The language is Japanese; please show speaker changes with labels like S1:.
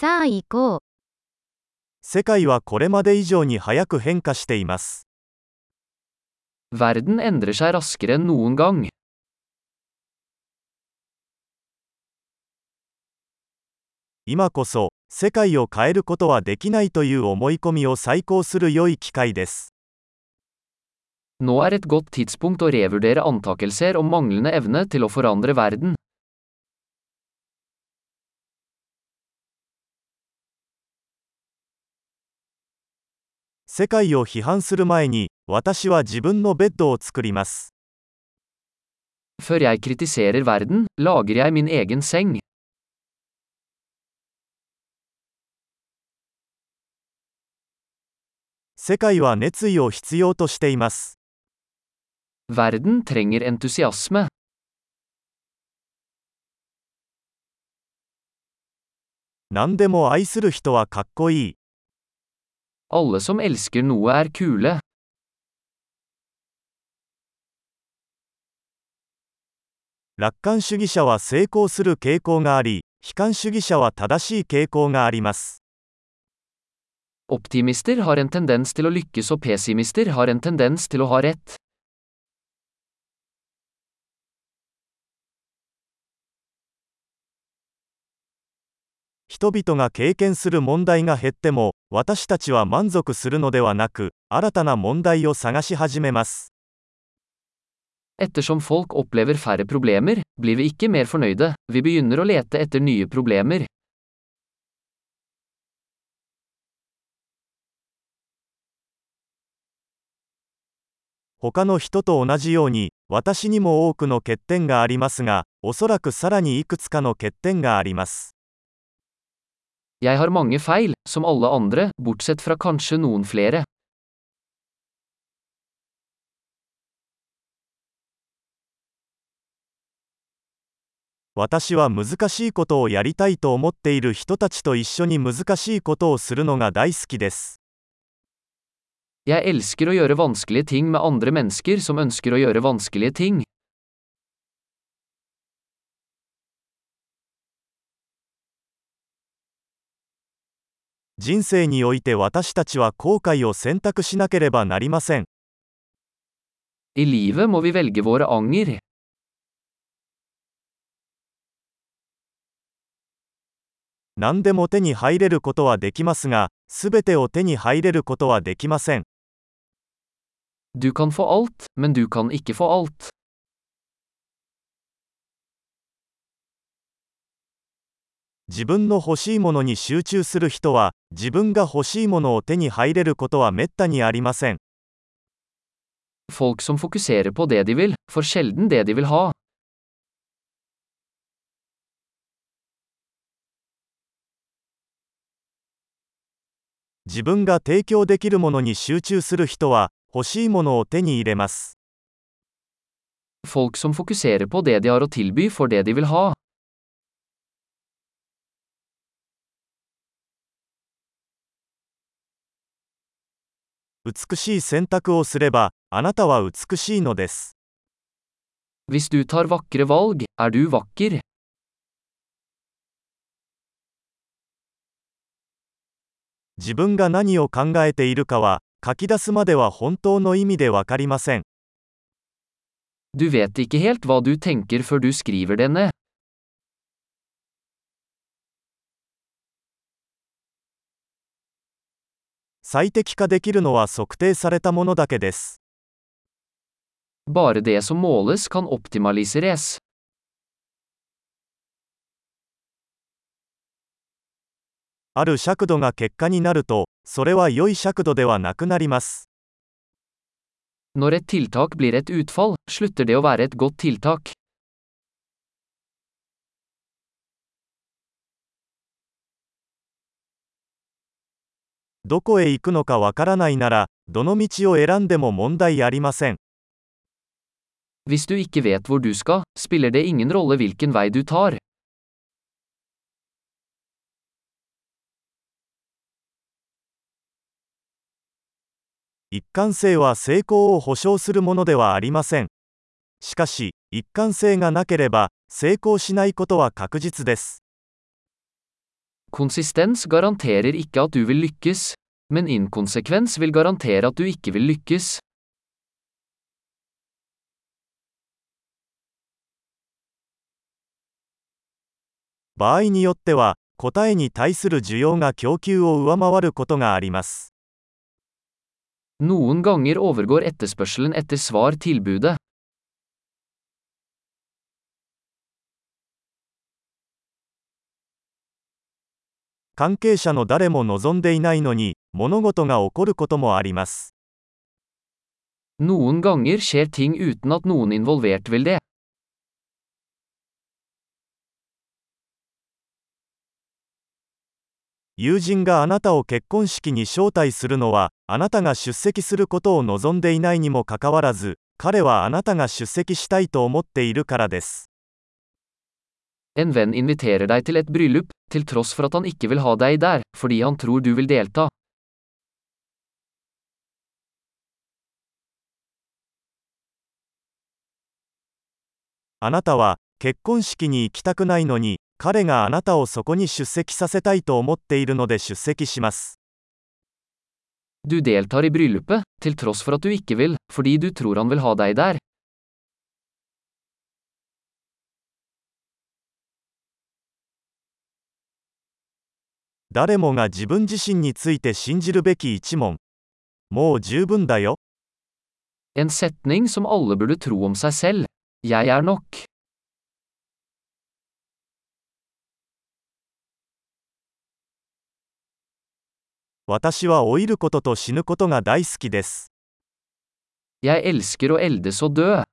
S1: さあ行こう。
S2: 世界はこれまで以上に早く変化しています。
S3: Verden endrer seg raskere enn noen gang.
S2: 今こそ、世界を変えることはできないという思い込みを再考する良い機会です。
S3: Nå er et godt tidspunkt å revurdere antakelser om manglende evne til å forandre verden.
S2: 世界を批判する前に私は自分のベッドを作ります。世界は熱意を必要としています。何でも愛する人はかっこいい。
S3: Alle som elsker noe er kule. Optimister har en tendens til å lykkes og pessimister har en tendens til å ha rett.
S2: 人々が経験する問題が減っても、私たちは満足するのではなく、新たな問題を探し始めます。
S3: Ettersom folk opplever færre problemer, blir vi ikke mer fornøyde, vi begynner å lete etter nye problemer.
S2: 他の人と同じように、私にも多くの欠点がありますが、おそらくさらにいくつかの欠点があります。
S3: Jeg har mange feil, som alle andre, bortsett fra kanskje noen flere.
S2: 私は難しいことをやりたいと思っている人たちと一緒に難しいことをするのが大好きです。
S3: Jeg elsker å gjøre vanskelige ting med andre mennesker som ønsker å gjøre vanskelige ting.
S2: 人生において私たちは後悔を選択しなければなりません。
S3: I livet må vi velge våre anger.
S2: 何でも手に入れることはできますが、すべてを手に入れることはできません。
S3: Du kan få alt, men du kan ikke få alt.
S2: 自分の欲しいものに集中する人は、自分が欲しいものを手に入れることはめったにありません。
S3: Folk som fokuserer på det de vil, får sjelden det de vil ha.
S2: 自分が提供できるものに集中する人は、欲しいものを手に入れます。
S3: Folk som fokuserer på det de har å tilby, får det de vil ha.
S2: 美しい選択をすれば、あなたは美しいのです。
S3: Hvis du tar vakre valg, er du vakker.
S2: 自分が何を考えているかは、書き出すまでは本当の意味でわかりません。
S3: Du vet ikke helt hva du tenker før du skriver det
S2: 最適化できるのは測定されたものだけです。
S3: Bare det som måles kan optimaliseres.
S2: ある尺度が結果になると、それは良い尺度ではなくなります。
S3: Når et tiltak blir et utfall, slutter det å være et godt tiltak.
S2: どこへ行くのかわからないなら、どの道を選んでも問題ありません。
S3: Hvis du ikke vet hvor du skal, spiller det ingen rolle hvilken vei du tar.
S2: 一貫性は成功を保証するものではありません。しかし、一貫性がなければ、成功しないことは確実です。
S3: Konsistens garanterer ikke at du vil lykkes, men inkonsekvens vil garantere at du ikke vil lykkes.
S2: 場合によっては、答えに対する需要が供給を上回ることがあります。
S3: Noen ganger overgår etterspørselen etter svar tilbudet.
S2: 関係者の誰も望んでいないのに、物事が起こることもあります。
S3: Noen ganger skjer ting uten at noen involvert vil det.
S2: 友人があなたを結婚式に招待するのは、あなたが出席することを望んでいないにもかかわらず、彼はあなたが出席したいと思っているからです。
S3: En venn inviterer deg til et bryllup, til tross for at han ikke vil ha deg der, fordi han tror du vil delta.
S2: Han
S3: du deltar i bryllupet, til tross for at du ikke vil, fordi du tror han vil ha deg der.
S2: 誰もが自分自身について信じるべき一問。もう十分だよ。
S3: En setning som alle burde tro om seg selv. Jeg er nok.
S2: 私は老いることと死ぬことが大好きです。
S3: Jeg elsker å eldes og dø.